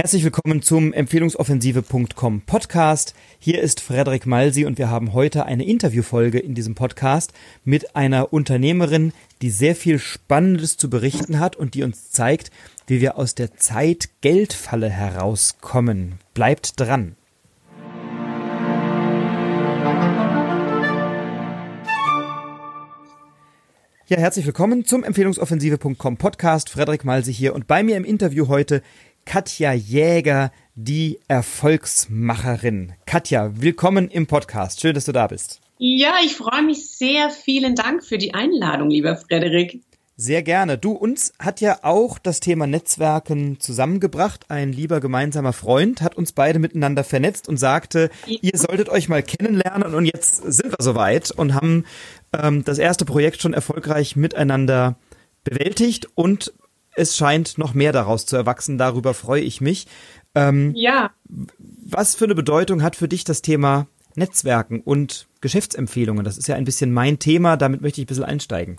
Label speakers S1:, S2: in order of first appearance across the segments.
S1: Herzlich willkommen zum Empfehlungsoffensive.com Podcast. Hier ist Frederik Malsi und wir haben heute eine Interviewfolge in diesem Podcast mit einer Unternehmerin, die sehr viel Spannendes zu berichten hat und die uns zeigt, wie wir aus der Zeit-Geld-Falle herauskommen. Bleibt dran. Ja, herzlich willkommen zum Empfehlungsoffensive.com Podcast. Frederik Malsi hier und bei mir im Interview heute Katja Jäger, die Erfolgsmacherin. Katja, willkommen im Podcast. Schön, dass du da bist.
S2: Ja, ich freue mich sehr. Vielen Dank für die Einladung, lieber Frederik.
S1: Sehr gerne. Du, uns hat ja auch das Thema Netzwerken zusammengebracht. Ein lieber gemeinsamer Freund hat uns beide miteinander vernetzt und sagte, ja. ihr solltet euch mal kennenlernen und jetzt sind wir soweit und haben ähm, das erste Projekt schon erfolgreich miteinander bewältigt und es scheint noch mehr daraus zu erwachsen. Darüber freue ich mich.
S2: Ähm, ja.
S1: Was für eine Bedeutung hat für dich das Thema Netzwerken und Geschäftsempfehlungen? Das ist ja ein bisschen mein Thema. Damit möchte ich ein bisschen einsteigen.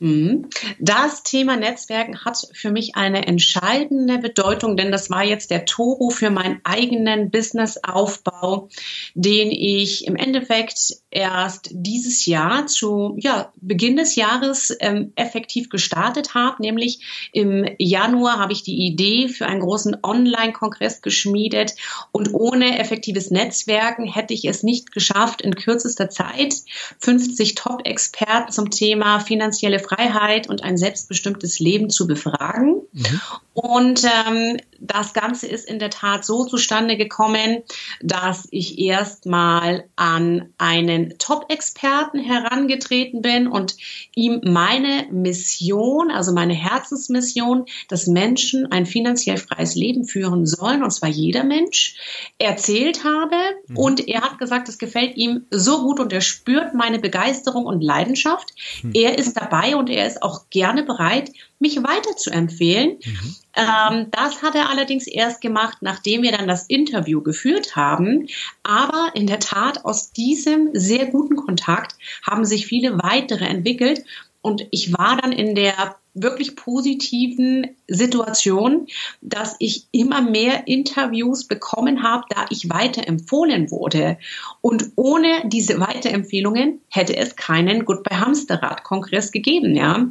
S2: Mhm. Das Thema Netzwerken hat für mich eine entscheidende Bedeutung, denn das war jetzt der Toro für meinen eigenen Businessaufbau, den ich im Endeffekt erst dieses Jahr zu ja, Beginn des Jahres ähm, effektiv gestartet habe. Nämlich im Januar habe ich die Idee für einen großen Online-Kongress geschmiedet und ohne effektives Netzwerken hätte ich es nicht geschafft, in kürzester Zeit 50 Top-Experten zum Thema finanzielle Freiheit und ein selbstbestimmtes Leben zu befragen. Mhm. Und ähm, das Ganze ist in der Tat so zustande gekommen, dass ich erstmal an einen Top-Experten herangetreten bin und ihm meine Mission, also meine Herzensmission, dass Menschen ein finanziell freies Leben führen sollen, und zwar jeder Mensch, erzählt habe. Mhm. Und er hat gesagt, es gefällt ihm so gut und er spürt meine Begeisterung und Leidenschaft. Mhm. Er ist dabei und er ist auch gerne bereit, mich weiter zu empfehlen. Mhm. Ähm, das hat er allerdings erst gemacht, nachdem wir dann das Interview geführt haben. Aber in der Tat, aus diesem sehr guten Kontakt haben sich viele weitere entwickelt. Und ich war dann in der wirklich positiven Situation, dass ich immer mehr Interviews bekommen habe, da ich weiterempfohlen wurde. Und ohne diese Weiterempfehlungen hätte es keinen Goodbye Hamsterrad-Kongress gegeben. Ja,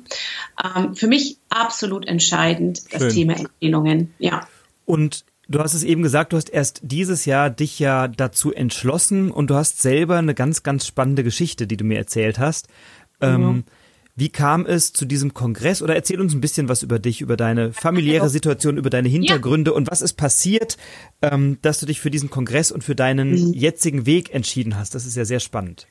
S2: ähm, für mich absolut entscheidend das Schön. Thema Empfehlungen. Ja.
S1: Und Du hast es eben gesagt, du hast erst dieses Jahr dich ja dazu entschlossen und du hast selber eine ganz, ganz spannende Geschichte, die du mir erzählt hast. Mhm. Ähm, wie kam es zu diesem Kongress? Oder erzähl uns ein bisschen was über dich, über deine familiäre Situation, über deine Hintergründe ja. und was ist passiert, ähm, dass du dich für diesen Kongress und für deinen mhm. jetzigen Weg entschieden hast. Das ist ja sehr spannend.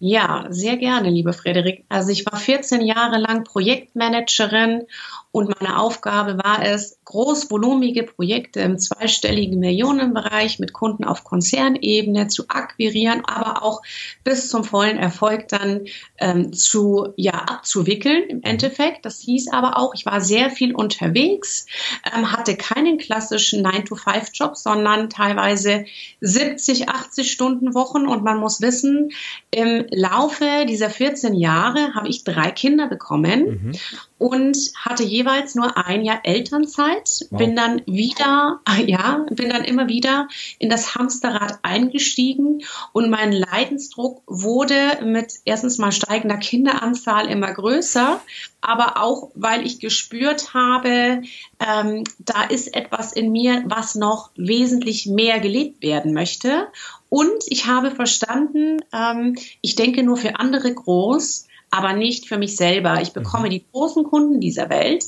S2: Ja, sehr gerne, liebe Frederik. Also ich war 14 Jahre lang Projektmanagerin und meine Aufgabe war es, großvolumige Projekte im zweistelligen Millionenbereich mit Kunden auf Konzernebene zu akquirieren, aber auch bis zum vollen Erfolg dann ähm, zu ja abzuwickeln im Endeffekt. Das hieß aber auch, ich war sehr viel unterwegs, ähm, hatte keinen klassischen 9-to-5-Job, sondern teilweise 70, 80 Stunden Wochen. Und man muss wissen, im Laufe dieser 14 Jahre habe ich drei Kinder bekommen. Mhm und hatte jeweils nur ein Jahr Elternzeit. Wow. Bin dann wieder, ja, bin dann immer wieder in das Hamsterrad eingestiegen und mein Leidensdruck wurde mit erstens mal steigender Kinderanzahl immer größer, aber auch, weil ich gespürt habe, ähm, da ist etwas in mir, was noch wesentlich mehr gelebt werden möchte. Und ich habe verstanden, ähm, ich denke nur für andere groß aber nicht für mich selber. Ich bekomme mhm. die großen Kunden dieser Welt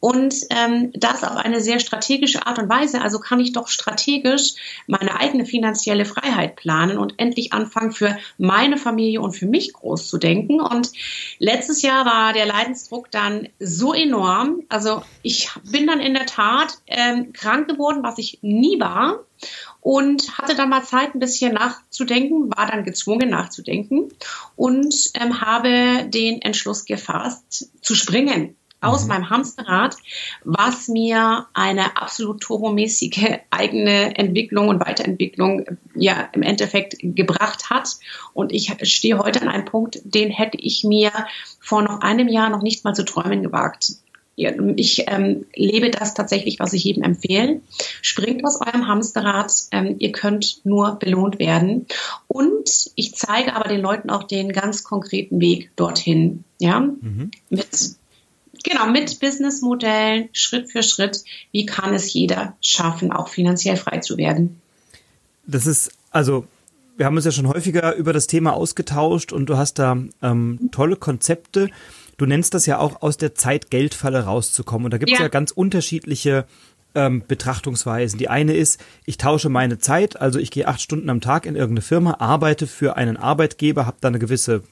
S2: und ähm, das auf eine sehr strategische Art und Weise. Also kann ich doch strategisch meine eigene finanzielle Freiheit planen und endlich anfangen, für meine Familie und für mich groß zu denken. Und letztes Jahr war der Leidensdruck dann so enorm. Also ich bin dann in der Tat ähm, krank geworden, was ich nie war und hatte dann mal Zeit, ein bisschen nachzudenken, war dann gezwungen nachzudenken und ähm, habe den Entschluss gefasst, zu springen aus mhm. meinem Hamsterrad, was mir eine absolut turbomäßige eigene Entwicklung und Weiterentwicklung ja im Endeffekt gebracht hat. Und ich stehe heute an einem Punkt, den hätte ich mir vor noch einem Jahr noch nicht mal zu träumen gewagt. ich ähm, lebe das tatsächlich, was ich jedem empfehle. Springt aus eurem Hamsterrad. Ähm, ihr könnt nur belohnt werden. Und ich zeige aber den Leuten auch den ganz konkreten Weg dorthin. Ja, mhm. mit Genau, mit Businessmodellen, Schritt für Schritt, wie kann es jeder schaffen, auch finanziell frei zu werden?
S1: Das ist, also, wir haben uns ja schon häufiger über das Thema ausgetauscht und du hast da ähm, tolle Konzepte. Du nennst das ja auch aus der Zeit-Geld-Falle rauszukommen. Und da gibt es ja. ja ganz unterschiedliche ähm, Betrachtungsweisen. Die eine ist, ich tausche meine Zeit, also ich gehe acht Stunden am Tag in irgendeine Firma, arbeite für einen Arbeitgeber, habe da eine gewisse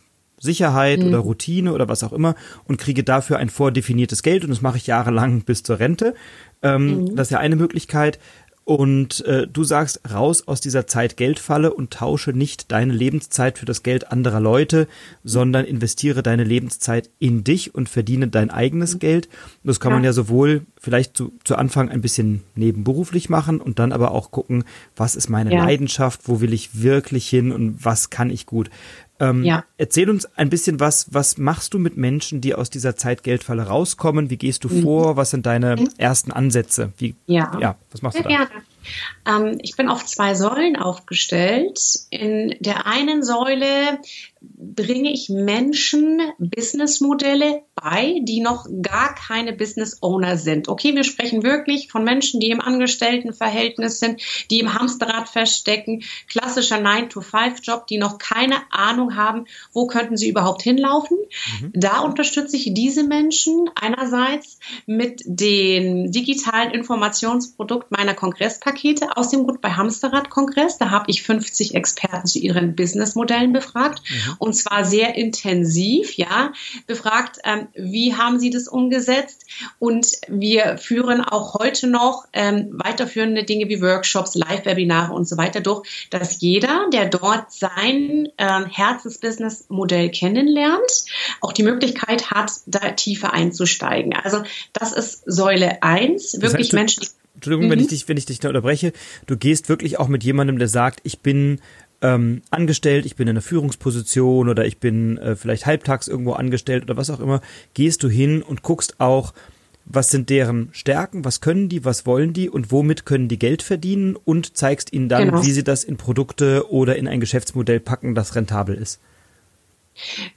S1: Sicherheit mhm. oder Routine oder was auch immer und kriege dafür ein vordefiniertes Geld und das mache ich jahrelang bis zur Rente. Ähm, mhm. Das ist ja eine Möglichkeit. Und äh, du sagst, raus aus dieser Zeit-Geld-Falle und tausche nicht deine Lebenszeit für das Geld anderer Leute, sondern investiere deine Lebenszeit in dich und verdiene dein eigenes mhm. Geld. Und das kann ja. man ja sowohl vielleicht zu, zu Anfang ein bisschen nebenberuflich machen und dann aber auch gucken, was ist meine ja. Leidenschaft, wo will ich wirklich hin und was kann ich gut. Ähm, ja. Erzähl uns ein bisschen was, was machst du mit Menschen, die aus dieser Zeit-Geld-Falle rauskommen? Wie gehst du mhm. vor? Was sind deine mhm. ersten Ansätze? Wie,
S2: ja. ja, was machst Sehr du da? Gerne. Ähm, ich bin auf zwei Säulen aufgestellt. In der einen Säule bringe ich Menschen Businessmodelle bei, die noch gar keine Business Owner sind. Okay, wir sprechen wirklich von Menschen, die im Angestelltenverhältnis sind, die im Hamsterrad feststecken, klassischer 9-to-5-Job, die noch keine Ahnung haben, wo könnten sie überhaupt hinlaufen. Mhm. Da unterstütze ich diese Menschen einerseits mit dem digitalen Informationsprodukt meiner Kongresspakete aus dem Gut bei Hamsterrad Kongress. Da habe ich 50 Experten zu ihren Businessmodellen befragt. Mhm und zwar sehr intensiv, ja, befragt, ähm, wie haben Sie das umgesetzt? Und wir führen auch heute noch ähm, weiterführende Dinge wie Workshops, Live-Webinare und so weiter durch, dass jeder, der dort sein ähm, Herzensbusiness-Modell kennenlernt, auch die Möglichkeit hat, da tiefer einzusteigen. Also das ist Säule 1, wirklich das heißt, Menschen.
S1: Entschuldigung, mhm. wenn ich dich, wenn ich dich da unterbreche. Du gehst wirklich auch mit jemandem, der sagt, ich bin ähm, angestellt, ich bin in einer Führungsposition oder ich bin äh, vielleicht halbtags irgendwo angestellt oder was auch immer, gehst du hin und guckst auch, was sind deren Stärken, was können die, was wollen die und womit können die Geld verdienen und zeigst ihnen dann, genau. wie sie das in Produkte oder in ein Geschäftsmodell packen, das rentabel ist.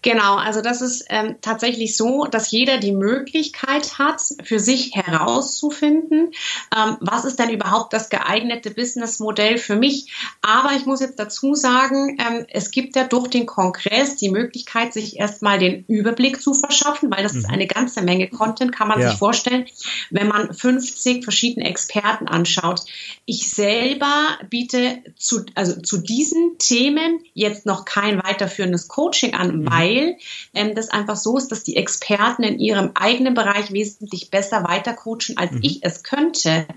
S2: Genau, also das ist ähm, tatsächlich so, dass jeder die Möglichkeit hat, für sich herauszufinden, ähm, was ist denn überhaupt das geeignete Businessmodell für mich. Aber ich muss jetzt dazu sagen, ähm, es gibt ja durch den Kongress die Möglichkeit, sich erstmal den Überblick zu verschaffen, weil das mhm. ist eine ganze Menge Content, kann man ja. sich vorstellen, wenn man 50 verschiedene Experten anschaut. Ich selber biete zu, also zu diesen Themen jetzt noch kein weiterführendes Coaching an kann, mhm. weil ähm, das einfach so ist, dass die Experten in ihrem eigenen Bereich wesentlich besser weitercoachen, als mhm. ich es könnte.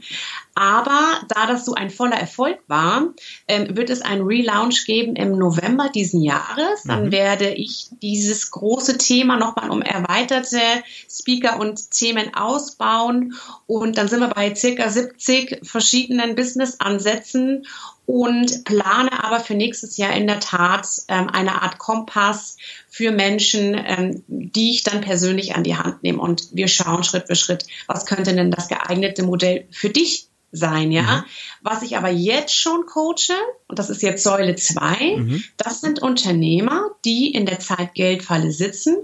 S2: Aber da das so ein voller Erfolg war, ähm, wird es einen Relaunch geben im November diesen Jahres. Dann mhm. werde ich dieses große Thema nochmal um erweiterte Speaker und Themen ausbauen. Und dann sind wir bei circa 70 verschiedenen Business-Ansätzen und plane aber für nächstes Jahr in der Tat ähm, eine Art Kompass für Menschen, ähm, die ich dann persönlich an die Hand nehme. Und wir schauen Schritt für Schritt, was könnte denn das geeignete Modell für dich sein, ja. Mhm. Was ich aber jetzt schon coache, und das ist jetzt Säule 2, mhm. das sind Unternehmer, die in der Zeit-Geld-Falle sitzen,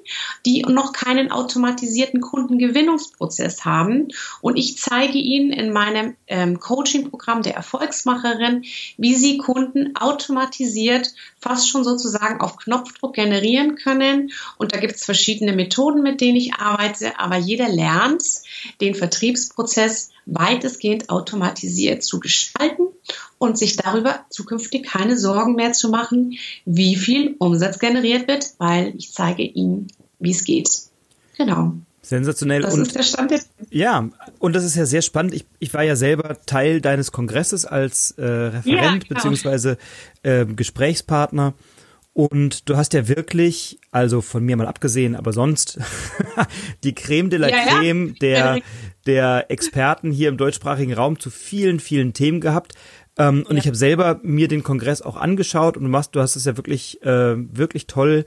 S2: die noch keinen automatisierten Kundengewinnungsprozess haben. Und ich zeige ihnen in meinem ähm, Coaching-Programm der Erfolgsmacherin, wie sie Kunden automatisiert fast schon sozusagen auf Knopfdruck generieren können. Und da gibt es verschiedene Methoden, mit denen ich arbeite, aber jeder lernt den Vertriebsprozess weitestgehend automatisiert zu gestalten und sich darüber zukünftig keine Sorgen mehr zu machen, wie viel Umsatz generiert wird, weil ich zeige Ihnen, wie es geht. Genau.
S1: Sensationell.
S2: Das und, ist der Stand jetzt.
S1: Ja, und das ist ja sehr spannend. Ich, ich war ja selber Teil deines Kongresses als äh, Referent ja, genau. beziehungsweise äh, Gesprächspartner. Und du hast ja wirklich, also von mir mal abgesehen, aber sonst die Creme de la ja, Creme ja. der, der Experten hier im deutschsprachigen Raum zu vielen, vielen Themen gehabt. Ähm, und ich habe selber mir den Kongress auch angeschaut und du machst, du hast es ja wirklich, äh, wirklich toll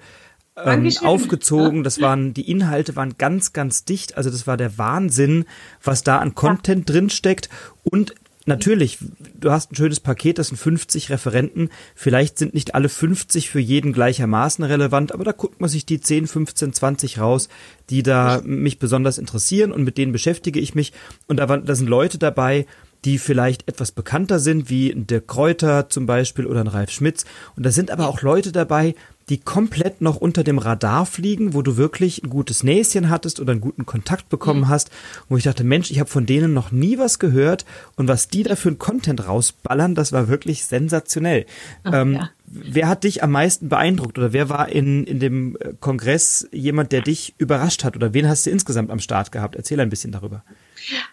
S1: ähm, aufgezogen. Das waren, die Inhalte waren ganz, ganz dicht. Also das war der Wahnsinn, was da an Content ja. drin steckt. Und natürlich, du hast ein schönes Paket, das sind 50 Referenten. Vielleicht sind nicht alle 50 für jeden gleichermaßen relevant, aber da guckt man sich die 10, 15, 20 raus, die da mich besonders interessieren und mit denen beschäftige ich mich. Und da, waren, da sind Leute dabei, die vielleicht etwas bekannter sind, wie der Kräuter zum Beispiel oder ein Ralf Schmitz. Und da sind aber auch Leute dabei, die komplett noch unter dem Radar fliegen, wo du wirklich ein gutes Näschen hattest oder einen guten Kontakt bekommen mhm. hast, wo ich dachte, Mensch, ich habe von denen noch nie was gehört und was die da für einen Content rausballern, das war wirklich sensationell. Ach, ähm, ja. Wer hat dich am meisten beeindruckt oder wer war in, in dem Kongress jemand, der dich überrascht hat oder wen hast du insgesamt am Start gehabt? Erzähl ein bisschen darüber.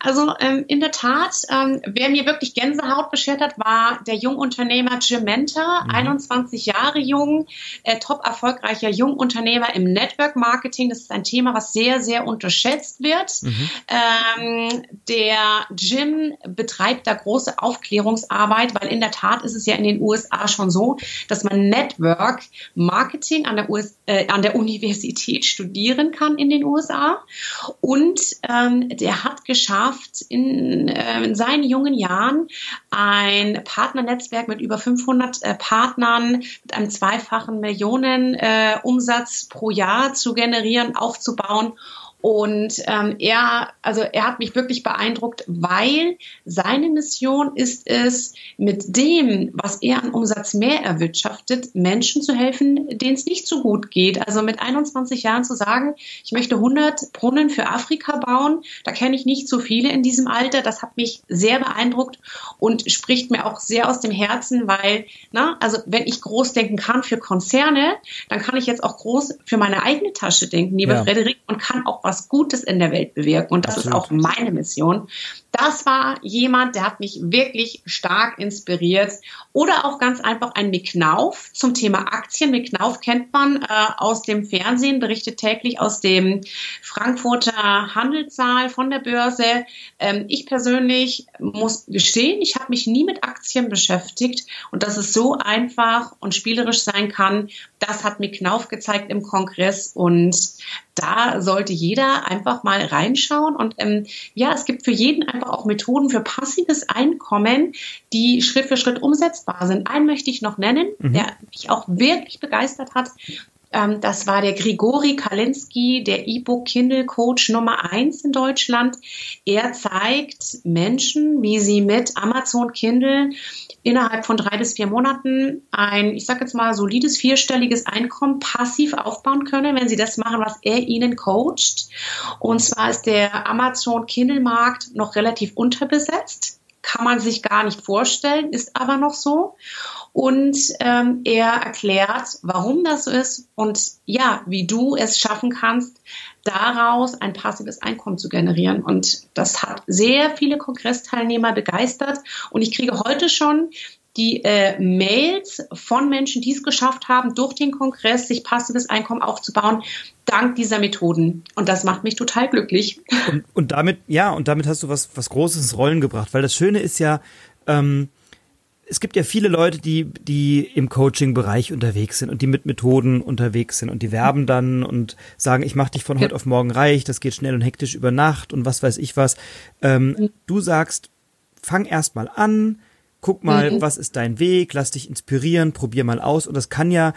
S2: Also ähm, in der Tat, ähm, wer mir wirklich Gänsehaut beschert hat, war der Jungunternehmer Jim Mentor, mhm. 21 Jahre jung, äh, top erfolgreicher Jungunternehmer im Network Marketing. Das ist ein Thema, was sehr, sehr unterschätzt wird. Mhm. Ähm, der Jim betreibt da große Aufklärungsarbeit, weil in der Tat ist es ja in den USA schon so, dass man Network Marketing an der, US, äh, an der Universität studieren kann in den USA. Und ähm, der hat geschafft, in, äh, in seinen jungen Jahren ein Partnernetzwerk mit über 500 äh, Partnern mit einem zweifachen Millionen äh, pro Jahr zu generieren, aufzubauen und ähm, er, also er hat mich wirklich beeindruckt, weil seine Mission ist es, mit dem, was er an Umsatz mehr erwirtschaftet, Menschen zu helfen, denen es nicht so gut geht. Also mit 21 Jahren zu sagen, ich möchte 100 Brunnen für Afrika bauen, da kenne ich nicht so viele in diesem Alter. Das hat mich sehr beeindruckt und spricht mir auch sehr aus dem Herzen, weil, na, also wenn ich groß denken kann für Konzerne, dann kann ich jetzt auch groß für meine eigene Tasche denken, liebe ja. Frederik, und kann auch was was Gutes in der Welt bewirken. Und das Absolut. ist auch meine Mission. Das war jemand, der hat mich wirklich stark inspiriert. Oder auch ganz einfach ein Micknauf zum Thema Aktien. Micknauf kennt man äh, aus dem Fernsehen, berichtet täglich aus dem Frankfurter Handelssaal von der Börse. Ähm, ich persönlich muss gestehen, ich habe mich nie mit Aktien beschäftigt und dass es so einfach und spielerisch sein kann, das hat Micknauf gezeigt im Kongress und da sollte jeder einfach mal reinschauen und ähm, ja, es gibt für jeden einfach auch Methoden für passives Einkommen, die Schritt für Schritt umsetzbar sind. Einen möchte ich noch nennen, mhm. der mich auch wirklich begeistert hat. Ähm, das war der Grigori Kalinski, der E-Book Kindle Coach Nummer eins in Deutschland. Er zeigt Menschen, wie sie mit Amazon Kindle innerhalb von drei bis vier Monaten ein, ich sage jetzt mal, solides vierstelliges Einkommen passiv aufbauen können, wenn sie das machen, was er ihnen coacht. Und zwar ist der Amazon Kindle Markt noch relativ unterbesetzt kann man sich gar nicht vorstellen, ist aber noch so. Und ähm, er erklärt, warum das so ist und ja, wie du es schaffen kannst, daraus ein passives Einkommen zu generieren. Und das hat sehr viele Kongressteilnehmer begeistert. Und ich kriege heute schon die äh, Mails von Menschen, die es geschafft haben, durch den Kongress sich passives Einkommen aufzubauen, dank dieser Methoden. Und das macht mich total glücklich.
S1: Und, und damit, ja, und damit hast du was, was Großes ins Rollen gebracht, weil das Schöne ist ja, ähm, es gibt ja viele Leute, die, die im Coaching-Bereich unterwegs sind und die mit Methoden unterwegs sind und die werben dann und sagen, ich mache dich von heute auf morgen reich, das geht schnell und hektisch über Nacht und was weiß ich was. Ähm, mhm. Du sagst, fang erst mal an, guck mal, mhm. was ist dein Weg, lass dich inspirieren, probier mal aus und das kann ja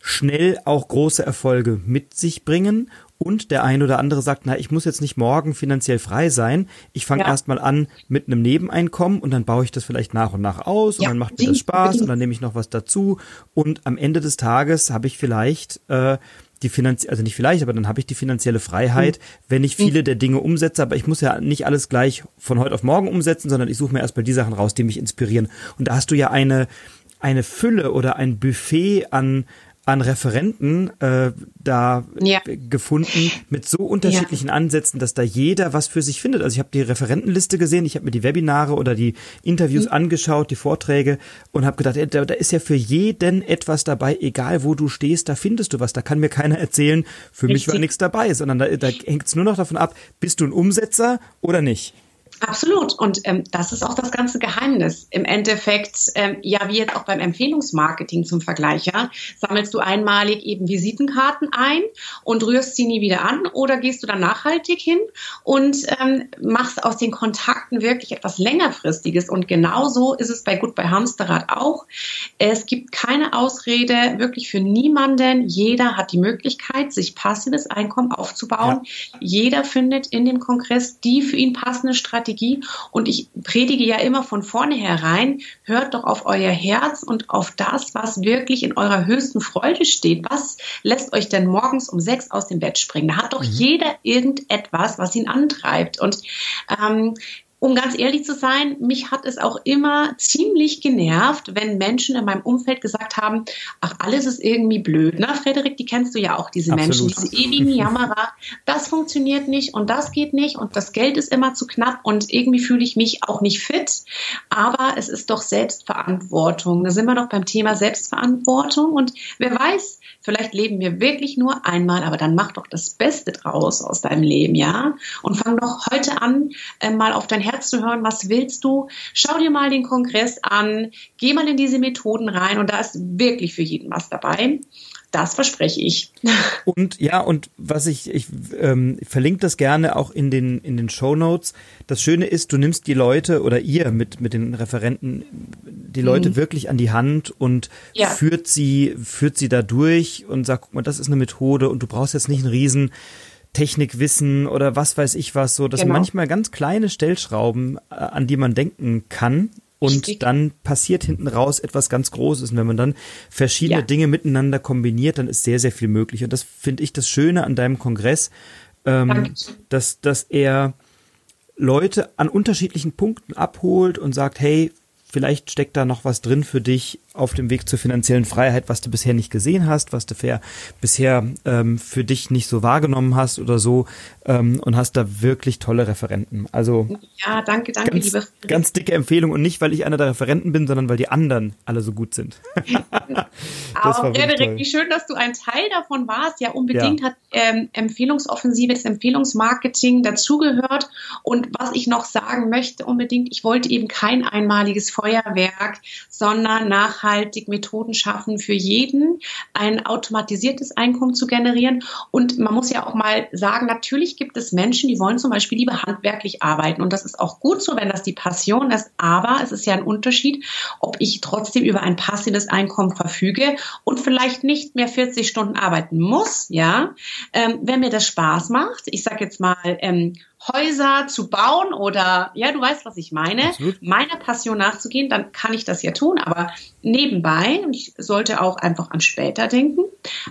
S1: schnell auch große Erfolge mit sich bringen und der eine oder andere sagt, na, ich muss jetzt nicht morgen finanziell frei sein. Ich fange ja. erstmal an mit einem Nebeneinkommen und dann baue ich das vielleicht nach und nach aus ja. und dann macht mir das Spaß und dann nehme ich noch was dazu. Und am Ende des Tages habe ich vielleicht äh, die finanzielle, also nicht vielleicht, aber dann habe ich die finanzielle Freiheit, mhm. wenn ich viele der Dinge umsetze, aber ich muss ja nicht alles gleich von heute auf morgen umsetzen, sondern ich suche mir erstmal die Sachen raus, die mich inspirieren. Und da hast du ja eine, eine Fülle oder ein Buffet an, an Referenten äh, da ja. gefunden mit so unterschiedlichen ja. Ansätzen, dass da jeder was für sich findet. Also ich habe die Referentenliste gesehen, ich habe mir die Webinare oder die Interviews mhm. angeschaut, die Vorträge und habe gedacht, da, da ist ja für jeden etwas dabei, egal wo du stehst, da findest du was. Da kann mir keiner erzählen, für Richtig. mich war nichts dabei, sondern da, da hängt es nur noch davon ab, bist du ein Umsetzer oder nicht.
S2: Absolut. Und ähm, das ist auch das ganze Geheimnis. Im Endeffekt, ähm, ja, wie jetzt auch beim Empfehlungsmarketing zum Vergleich, ja, sammelst du einmalig eben Visitenkarten ein und rührst sie nie wieder an oder gehst du dann nachhaltig hin und ähm, machst aus den Kontakten wirklich etwas längerfristiges. Und genauso ist es bei Gut bei Hamsterrad auch. Es gibt keine Ausrede wirklich für niemanden. Jeder hat die Möglichkeit, sich passives Einkommen aufzubauen. Ja. Jeder findet in dem Kongress die für ihn passende Strategie Strategie. Und ich predige ja immer von vornherein, hört doch auf euer Herz und auf das, was wirklich in eurer höchsten Freude steht. Was lässt euch denn morgens um sechs aus dem Bett springen? Da hat doch mhm. jeder irgendetwas, was ihn antreibt. Und ähm, um ganz ehrlich zu sein, mich hat es auch immer ziemlich genervt, wenn Menschen in meinem Umfeld gesagt haben, ach, alles ist irgendwie blöd. Ne? Frederik, die kennst du ja auch, diese Absolut. Menschen, diese ewigen Jammerer. Das funktioniert nicht und das geht nicht und das Geld ist immer zu knapp und irgendwie fühle ich mich auch nicht fit. Aber es ist doch Selbstverantwortung. Da sind wir doch beim Thema Selbstverantwortung und wer weiß, Vielleicht leben wir wirklich nur einmal, aber dann mach doch das Beste draus aus deinem Leben, ja? Und fang doch heute an, äh, mal auf dein Herz zu hören. Was willst du? Schau dir mal den Kongress an. Geh mal in diese Methoden rein und da ist wirklich für jeden was dabei. Das verspreche ich.
S1: Und ja, und was ich, ich ähm, verlinke das gerne auch in den, in den Show Notes. Das Schöne ist, du nimmst die Leute oder ihr mit, mit den Referenten die Leute mhm. wirklich an die Hand und ja. führt sie, führt sie da durch und sagt, guck mal, das ist eine Methode und du brauchst jetzt nicht einen riesen Technikwissen oder was weiß ich was, so, das genau. sind manchmal ganz kleine Stellschrauben, äh, an die man denken kann, und Richtig. dann passiert hinten raus etwas ganz Großes. Und wenn man dann verschiedene ja. Dinge miteinander kombiniert, dann ist sehr, sehr viel möglich. Und das finde ich das Schöne an deinem Kongress, ähm, dass, dass er Leute an unterschiedlichen Punkten abholt und sagt, hey, Vielleicht steckt da noch was drin für dich auf dem Weg zur finanziellen Freiheit, was du bisher nicht gesehen hast, was du bisher ähm, für dich nicht so wahrgenommen hast oder so ähm, und hast da wirklich tolle Referenten. Also
S2: ja, danke, danke,
S1: ganz,
S2: liebe.
S1: Ganz dicke Empfehlung und nicht, weil ich einer der Referenten bin, sondern weil die anderen alle so gut sind.
S2: Aber Frederik, wie schön, dass du ein Teil davon warst. Ja, unbedingt ja. hat ähm, Empfehlungsoffensive, das Empfehlungsmarketing dazugehört. Und was ich noch sagen möchte, unbedingt, ich wollte eben kein einmaliges Feuerwerk, sondern nachhaltig Methoden schaffen für jeden, ein automatisiertes Einkommen zu generieren. Und man muss ja auch mal sagen, natürlich gibt es Menschen, die wollen zum Beispiel lieber handwerklich arbeiten. Und das ist auch gut so, wenn das die Passion ist. Aber es ist ja ein Unterschied, ob ich trotzdem über ein passives Einkommen verfüge und vielleicht nicht mehr 40 Stunden arbeiten muss, ja, ähm, wenn mir das Spaß macht. Ich sage jetzt mal, ähm, Häuser zu bauen oder ja, du weißt, was ich meine, Absolut. meiner Passion nachzugehen, dann kann ich das ja tun. Aber nebenbei, und ich sollte auch einfach an später denken,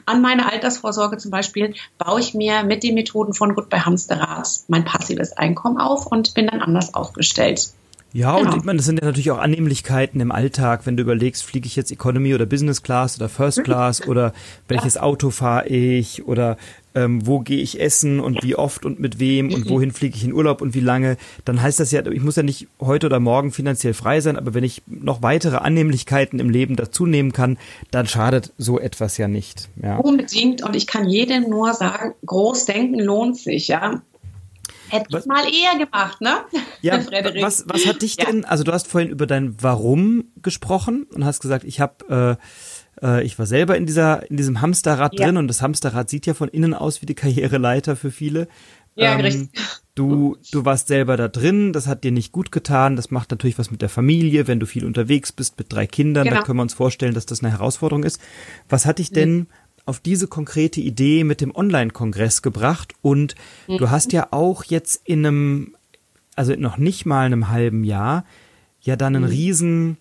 S2: an meine Altersvorsorge zum Beispiel, baue ich mir mit den Methoden von bei Hamsterrad mein passives Einkommen auf und bin dann anders aufgestellt.
S1: Ja, genau. und ich meine, das sind ja natürlich auch Annehmlichkeiten im Alltag, wenn du überlegst, fliege ich jetzt Economy oder Business Class oder First mhm. Class oder welches ja. Auto fahre ich oder ähm, wo gehe ich essen und wie oft und mit wem und mhm. wohin fliege ich in Urlaub und wie lange, dann heißt das ja, ich muss ja nicht heute oder morgen finanziell frei sein, aber wenn ich noch weitere Annehmlichkeiten im Leben dazu nehmen kann, dann schadet so etwas ja nicht. Ja.
S2: Unbedingt und ich kann jedem nur sagen, groß denken lohnt sich, ja. Hätte ich mal eher gemacht, ne?
S1: Ja, was, was hat dich denn, also du hast vorhin über dein Warum gesprochen und hast gesagt, ich habe äh, äh, ich war selber in dieser in diesem Hamsterrad ja. drin und das Hamsterrad sieht ja von innen aus wie die Karriereleiter für viele.
S2: Ja, ähm, richtig.
S1: Du, du warst selber da drin, das hat dir nicht gut getan, das macht natürlich was mit der Familie, wenn du viel unterwegs bist mit drei Kindern, genau. da können wir uns vorstellen, dass das eine Herausforderung ist. Was hat dich denn mhm auf diese konkrete Idee mit dem Online-Kongress gebracht und mhm. du hast ja auch jetzt in einem, also noch nicht mal einem halben Jahr, ja dann einen mhm. riesen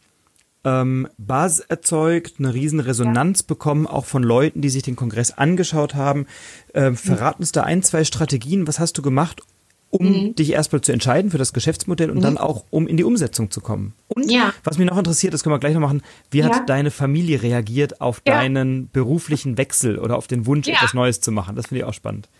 S1: ähm, Buzz erzeugt, eine riesen Resonanz ja. bekommen, auch von Leuten, die sich den Kongress angeschaut haben. Ähm, verrat uns da ein, zwei Strategien. Was hast du gemacht, um mhm. dich erstmal zu entscheiden für das Geschäftsmodell und mhm. dann auch, um in die Umsetzung zu kommen. Und ja. was mich noch interessiert, das können wir gleich noch machen, wie hat deine Familie reagiert auf ja. deinen beruflichen Wechsel oder auf den Wunsch, etwas Neues zu machen? Das finde ich auch spannend.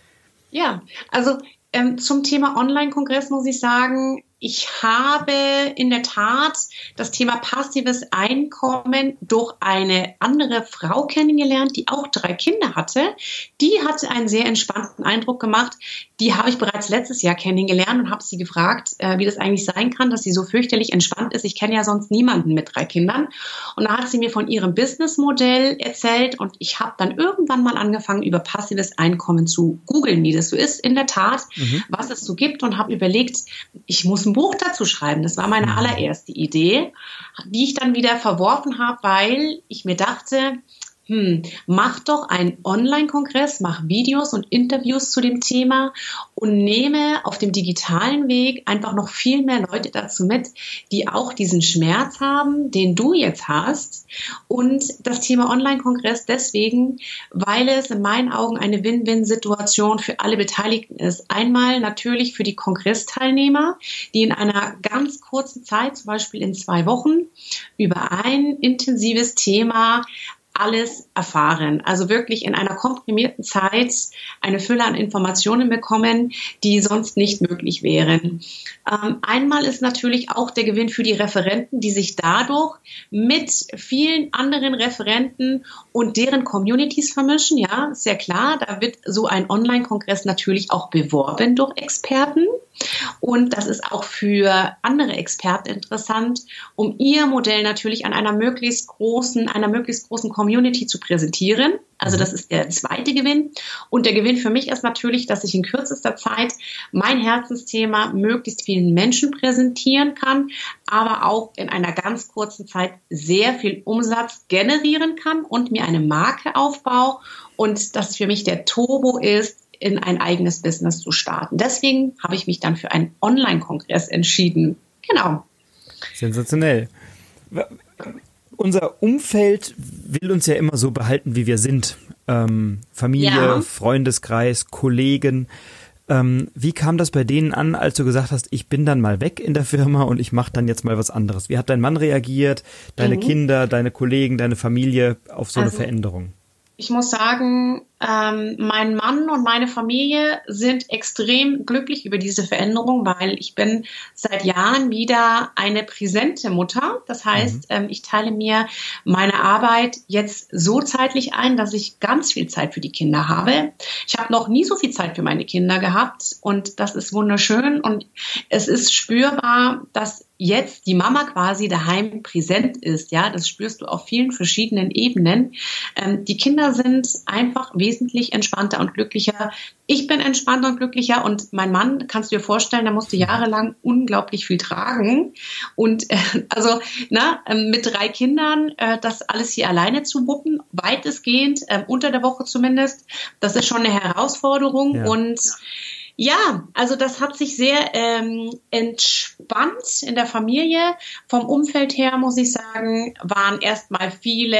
S2: Ja, also ähm, zum Thema Online-Kongress muss ich sagen, ich habe in der Tat das Thema passives Einkommen durch eine andere Frau kennengelernt, die auch drei Kinder hatte. Die hatte einen sehr entspannten Eindruck gemacht. Die habe ich bereits letztes Jahr kennengelernt und habe sie gefragt, äh, wie das eigentlich sein kann, dass sie so fürchterlich entspannt ist. Ich kenne ja sonst niemanden mit drei Kindern. Und da hat sie mir von ihrem Businessmodell erzählt und ich habe dann irgendwann mal angefangen, über passives Einkommen zu googeln, wie das so ist in der Tat, mhm. was es so gibt und habe überlegt, ich muss ein Buch dazu schreiben. Das war meine mhm. allererste Idee, die ich dann wieder verworfen habe, weil ich mir dachte, hm, mach doch einen Online-Kongress, mach Videos und Interviews zu dem Thema und nehme auf dem digitalen Weg einfach noch viel mehr Leute dazu mit, die auch diesen Schmerz haben, den du jetzt hast. Und das Thema Online-Kongress deswegen, weil es in meinen Augen eine Win-Win-Situation für alle Beteiligten ist. Einmal natürlich für die Kongressteilnehmer, die in einer ganz kurzen Zeit, zum Beispiel in zwei Wochen, über ein intensives Thema alles erfahren. Also wirklich in einer komprimierten Zeit eine Fülle an Informationen bekommen, die sonst nicht möglich wären. Ähm, einmal ist natürlich auch der Gewinn für die Referenten, die sich dadurch mit vielen anderen Referenten und deren Communities vermischen. Ja, sehr klar. Da wird so ein Online-Kongress natürlich auch beworben durch Experten. Und das ist auch für andere Experten interessant, um ihr Modell natürlich an einer möglichst großen, einer möglichst großen Community zu präsentieren. Also das ist der zweite Gewinn. Und der Gewinn für mich ist natürlich, dass ich in kürzester Zeit mein Herzensthema möglichst vielen Menschen präsentieren kann, aber auch in einer ganz kurzen Zeit sehr viel Umsatz generieren kann und mir eine Marke aufbaue. Und das für mich der Turbo ist, in ein eigenes Business zu starten. Deswegen habe ich mich dann für einen Online-Kongress entschieden. Genau.
S1: Sensationell. Unser Umfeld will uns ja immer so behalten, wie wir sind. Ähm, Familie, ja. Freundeskreis, Kollegen. Ähm, wie kam das bei denen an, als du gesagt hast, ich bin dann mal weg in der Firma und ich mache dann jetzt mal was anderes? Wie hat dein Mann reagiert, deine mhm. Kinder, deine Kollegen, deine Familie auf so also, eine Veränderung?
S2: Ich muss sagen, ähm, mein Mann und meine Familie sind extrem glücklich über diese Veränderung, weil ich bin seit Jahren wieder eine präsente Mutter. Das heißt, mhm. ähm, ich teile mir meine Arbeit jetzt so zeitlich ein, dass ich ganz viel Zeit für die Kinder habe. Ich habe noch nie so viel Zeit für meine Kinder gehabt und das ist wunderschön und es ist spürbar, dass jetzt die Mama quasi daheim präsent ist. Ja, das spürst du auf vielen verschiedenen Ebenen. Ähm, die Kinder sind einfach wesentlich wesentlich entspannter und glücklicher. Ich bin entspannter und glücklicher und mein Mann, kannst du dir vorstellen, der musste jahrelang unglaublich viel tragen. Und äh, also na, äh, mit drei Kindern äh, das alles hier alleine zu wuppen, weitestgehend, äh, unter der Woche zumindest, das ist schon eine Herausforderung. Ja. Und ja, also das hat sich sehr ähm, entspannt in der Familie. Vom Umfeld her muss ich sagen, waren erstmal viele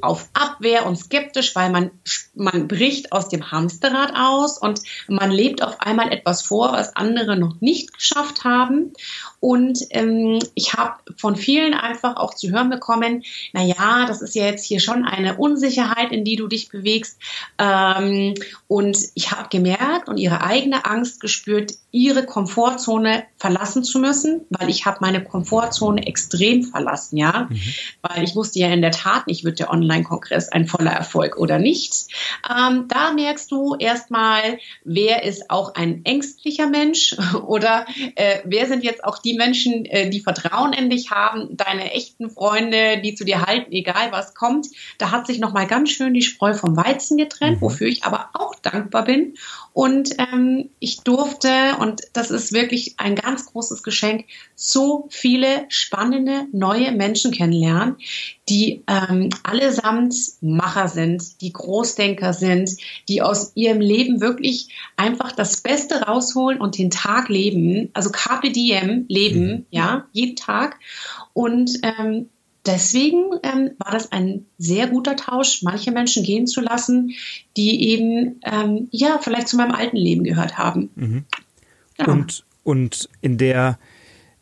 S2: auf Abwehr und skeptisch, weil man, man bricht aus dem Hamsterrad aus und man lebt auf einmal etwas vor, was andere noch nicht geschafft haben. Und ähm, ich habe von vielen einfach auch zu hören bekommen, na ja, das ist ja jetzt hier schon eine Unsicherheit, in die du dich bewegst. Ähm, und ich habe gemerkt und ihre eigene Angst gespürt, ihre Komfortzone verlassen zu müssen, weil ich habe meine Komfortzone extrem verlassen, ja, mhm. weil ich wusste ja in der Tat nicht, wird der Online-Kongress ein voller Erfolg oder nicht. Ähm, da merkst du erstmal, wer ist auch ein ängstlicher Mensch oder äh, wer sind jetzt auch die Menschen, äh, die Vertrauen in dich haben, deine echten Freunde, die zu dir halten, egal was kommt. Da hat sich nochmal ganz schön die Spreu vom Weizen getrennt, mhm. wofür ich aber auch dankbar bin. Und ähm, ich durfte, und das ist wirklich ein ganz großes Geschenk, so viele spannende neue Menschen kennenlernen, die ähm, allesamt Macher sind, die Großdenker sind, die aus ihrem Leben wirklich einfach das Beste rausholen und den Tag leben, also Carpe Diem leben, mhm. ja, jeden Tag. Und ähm, deswegen ähm, war das ein sehr guter Tausch, manche Menschen gehen zu lassen, die eben ähm, ja vielleicht zu meinem alten Leben gehört haben.
S1: Mhm. Genau. Und, und in der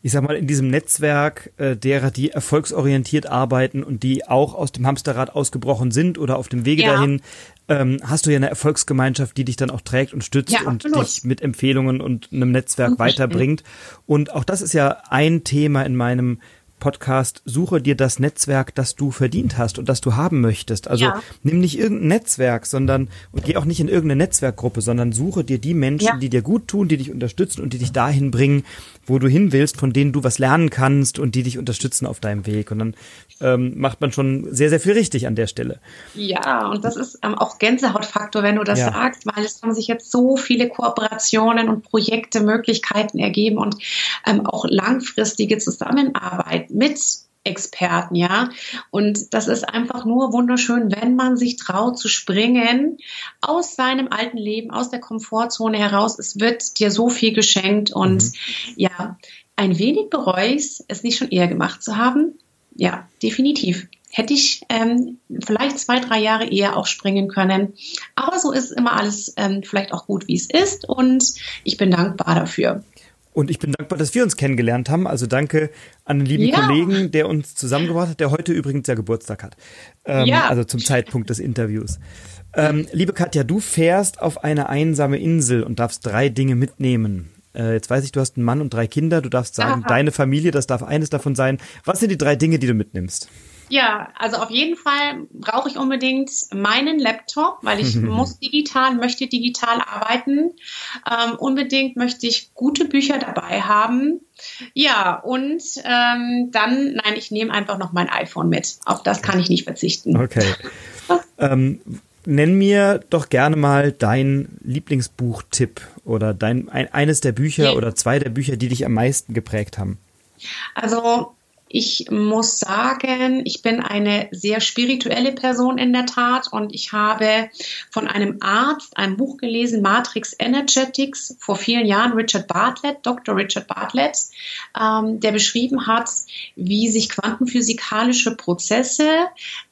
S1: ich sag mal, in diesem Netzwerk äh, derer, die erfolgsorientiert arbeiten und die auch aus dem Hamsterrad ausgebrochen sind oder auf dem Wege ja. dahin, ähm, hast du ja eine Erfolgsgemeinschaft, die dich dann auch trägt und stützt ja, und dich mit Empfehlungen und einem Netzwerk weiterbringt. Und auch das ist ja ein Thema in meinem Podcast, suche dir das Netzwerk, das du verdient hast und das du haben möchtest. Also ja. nimm nicht irgendein Netzwerk, sondern und geh auch nicht in irgendeine Netzwerkgruppe, sondern suche dir die Menschen, ja. die dir gut tun, die dich unterstützen und die dich dahin bringen, wo du hin willst, von denen du was lernen kannst und die dich unterstützen auf deinem Weg. Und dann ähm, macht man schon sehr, sehr viel richtig an der Stelle.
S2: Ja, und das ist ähm, auch Gänsehautfaktor, wenn du das ja. sagst, weil es haben sich jetzt so viele Kooperationen und Projekte, Möglichkeiten ergeben und ähm, auch langfristige Zusammenarbeit mit Experten, ja. Und das ist einfach nur wunderschön, wenn man sich traut zu springen aus seinem alten Leben, aus der Komfortzone heraus. Es wird dir so viel geschenkt und mhm. ja, ein wenig bereue ich es, nicht schon eher gemacht zu haben. Ja, definitiv. Hätte ich ähm, vielleicht zwei, drei Jahre eher auch springen können. Aber so ist immer alles ähm, vielleicht auch gut, wie es ist. Und ich bin dankbar dafür.
S1: Und ich bin dankbar, dass wir uns kennengelernt haben. Also danke an den lieben ja. Kollegen, der uns zusammengebracht hat, der heute übrigens ja Geburtstag hat. Ähm, ja. Also zum Zeitpunkt des Interviews. Ähm, liebe Katja, du fährst auf eine einsame Insel und darfst drei Dinge mitnehmen. Äh, jetzt weiß ich, du hast einen Mann und drei Kinder. Du darfst sagen, Aha. deine Familie, das darf eines davon sein. Was sind die drei Dinge, die du mitnimmst?
S2: Ja, also auf jeden Fall brauche ich unbedingt meinen Laptop, weil ich muss digital, möchte digital arbeiten. Ähm, unbedingt möchte ich gute Bücher dabei haben. Ja, und ähm, dann, nein, ich nehme einfach noch mein iPhone mit. Auf das kann ich nicht verzichten.
S1: Okay. ähm, nenn mir doch gerne mal dein Lieblingsbuchtipp oder dein ein, eines der Bücher ja. oder zwei der Bücher, die dich am meisten geprägt haben.
S2: Also ich muss sagen, ich bin eine sehr spirituelle Person in der Tat und ich habe von einem Arzt ein Buch gelesen, Matrix Energetics, vor vielen Jahren, Richard Bartlett, Dr. Richard Bartlett, ähm, der beschrieben hat, wie sich quantenphysikalische Prozesse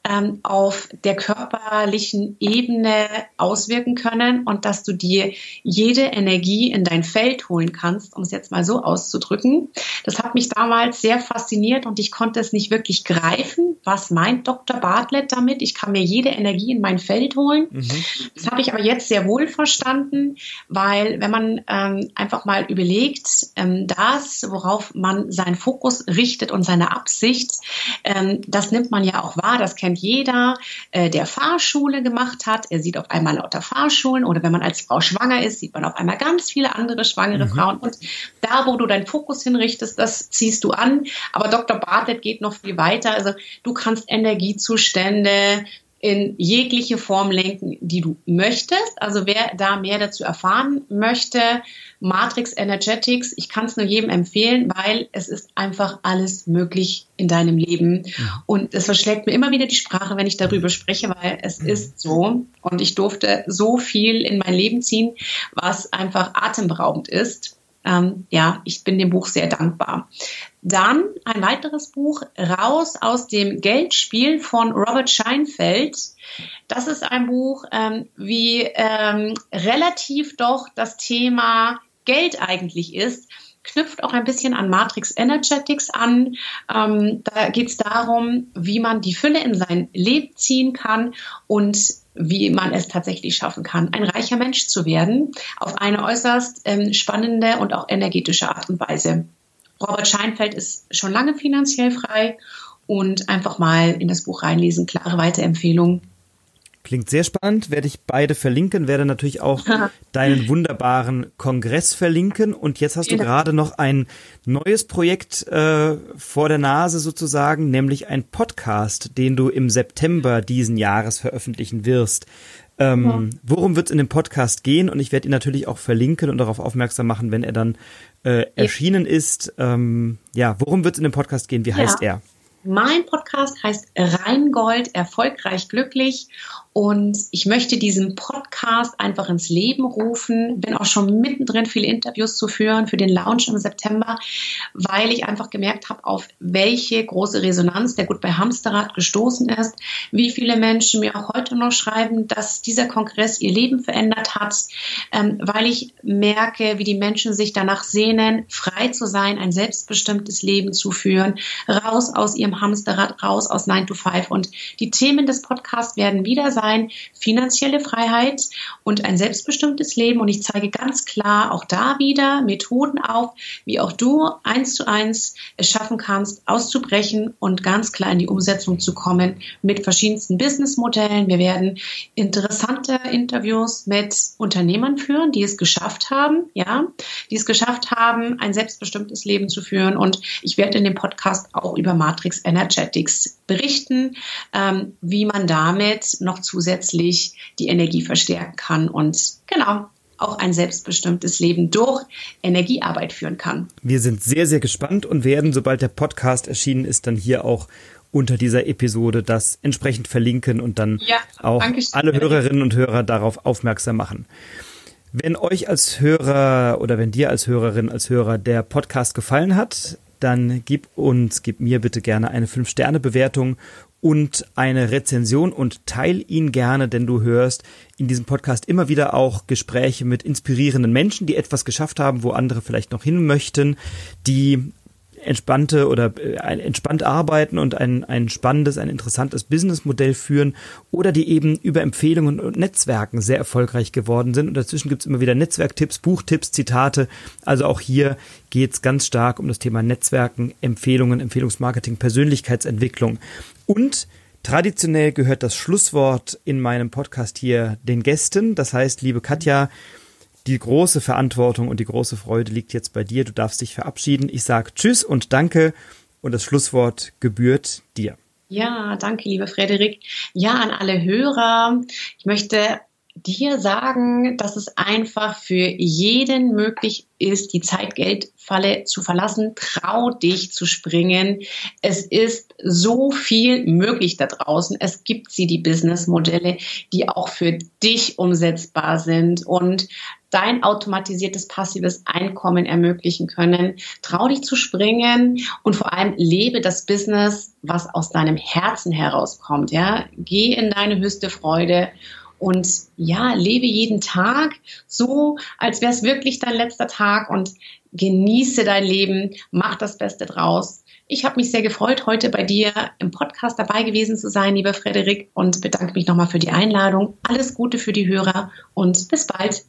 S2: ähm, auf der körperlichen Ebene auswirken können und dass du dir jede Energie in dein Feld holen kannst, um es jetzt mal so auszudrücken. Das hat mich damals sehr fasziniert und ich konnte es nicht wirklich greifen. Was meint Dr. Bartlett damit? Ich kann mir jede Energie in mein Feld holen. Mhm. Das habe ich aber jetzt sehr wohl verstanden, weil wenn man ähm, einfach mal überlegt, ähm, das, worauf man seinen Fokus richtet und seine Absicht, ähm, das nimmt man ja auch wahr. Das kennt jeder, äh, der Fahrschule gemacht hat. Er sieht auf einmal lauter Fahrschulen oder wenn man als Frau schwanger ist, sieht man auf einmal ganz viele andere schwangere mhm. Frauen. Und da, wo du deinen Fokus hinrichtest, das ziehst du an. Aber Dr. Bartlett geht noch viel weiter. Also du kannst Energiezustände in jegliche Form lenken, die du möchtest. Also wer da mehr dazu erfahren möchte, Matrix Energetics, ich kann es nur jedem empfehlen, weil es ist einfach alles möglich in deinem Leben. Und es verschlägt mir immer wieder die Sprache, wenn ich darüber spreche, weil es ist so. Und ich durfte so viel in mein Leben ziehen, was einfach atemberaubend ist ähm, ja, ich bin dem Buch sehr dankbar. Dann ein weiteres Buch, Raus aus dem Geldspiel von Robert Scheinfeld. Das ist ein Buch, ähm, wie ähm, relativ doch das Thema Geld eigentlich ist knüpft auch ein bisschen an Matrix Energetics an. Ähm, da geht es darum, wie man die Fülle in sein Leben ziehen kann und wie man es tatsächlich schaffen kann, ein reicher Mensch zu werden, auf eine äußerst ähm, spannende und auch energetische Art und Weise. Robert Scheinfeld ist schon lange finanziell frei und einfach mal in das Buch reinlesen, klare Weiterempfehlung.
S1: Klingt sehr spannend, werde ich beide verlinken, werde natürlich auch deinen wunderbaren Kongress verlinken. Und jetzt hast du gerade noch ein neues Projekt äh, vor der Nase sozusagen, nämlich ein Podcast, den du im September diesen Jahres veröffentlichen wirst. Ähm, ja. Worum wird es in dem Podcast gehen? Und ich werde ihn natürlich auch verlinken und darauf aufmerksam machen, wenn er dann äh, erschienen ist. Ähm, ja, worum wird es in dem Podcast gehen? Wie ja. heißt er?
S2: Mein Podcast heißt Rheingold, erfolgreich glücklich Und ich möchte diesen Podcast einfach ins Leben rufen. Bin auch schon mittendrin, viele Interviews zu führen für den Launch im September, weil ich einfach gemerkt habe, auf welche große Resonanz der Gut bei Hamsterrad gestoßen ist. Wie viele Menschen mir auch heute noch schreiben, dass dieser Kongress ihr Leben verändert hat, ähm, weil ich merke, wie die Menschen sich danach sehnen, frei zu sein, ein selbstbestimmtes Leben zu führen, raus aus ihrem Hamsterrad, raus aus 9 to 5. Und die Themen des Podcasts werden wieder sein, finanzielle Freiheit und ein selbstbestimmtes Leben. Und ich zeige ganz klar auch da wieder Methoden auf, wie auch du eins zu eins es schaffen kannst, auszubrechen und ganz klar in die Umsetzung zu kommen mit verschiedensten Businessmodellen. Wir werden interessante Interviews mit Unternehmern führen, die es geschafft haben, ja, die es geschafft haben, ein selbstbestimmtes Leben zu führen. Und ich werde in dem Podcast auch über Matrix Energetics berichten, ähm, wie man damit noch zusätzlich die Energie verstärken kann. Und genau, auch ein selbstbestimmtes Leben durch Energiearbeit führen kann.
S1: Wir sind sehr, sehr gespannt und werden, sobald der Podcast erschienen ist, dann hier auch unter dieser Episode das entsprechend verlinken und dann ja, auch alle Hörerinnen und Hörer darauf aufmerksam machen. Wenn euch als Hörer oder wenn dir als Hörerin, als Hörer der Podcast gefallen hat, dann gib uns, gib mir bitte gerne eine 5-Sterne-Bewertung und eine Rezension und teil ihn gerne, denn du hörst in diesem Podcast immer wieder auch Gespräche mit inspirierenden Menschen, die etwas geschafft haben, wo andere vielleicht noch hin möchten, die entspannte oder äh, entspannt arbeiten und ein, ein spannendes, ein interessantes Businessmodell führen oder die eben über Empfehlungen und Netzwerken sehr erfolgreich geworden sind. Und dazwischen gibt's immer wieder Netzwerktipps, Buchtipps, Zitate. Also auch hier geht's ganz stark um das Thema Netzwerken, Empfehlungen, Empfehlungsmarketing, Persönlichkeitsentwicklung. Und traditionell gehört das Schlusswort in meinem Podcast hier den Gästen. Das heißt, liebe Katja, die große Verantwortung und die große Freude liegt jetzt bei dir. Du darfst dich verabschieden. Ich sage Tschüss und Danke und das Schlusswort gebührt dir.
S2: Ja, danke, liebe Frederik. Ja, an alle Hörer. Ich möchte dir sagen, dass es einfach für jeden möglich ist, die Zeitgeldfalle zu verlassen. Trau dich zu springen. Es ist so viel möglich da draußen. Es gibt sie, die Businessmodelle, die auch für dich umsetzbar sind und dein automatisiertes passives Einkommen ermöglichen können. Trau dich zu springen und vor allem lebe das Business, was aus deinem Herzen herauskommt. Ja, geh in deine höchste Freude und ja, lebe jeden Tag so, als wäre es wirklich dein letzter Tag und genieße dein Leben, mach das Beste draus. Ich habe mich sehr gefreut, heute bei dir im Podcast dabei gewesen zu sein, lieber Frederik, und bedanke mich nochmal für die Einladung. Alles Gute für die Hörer und bis bald.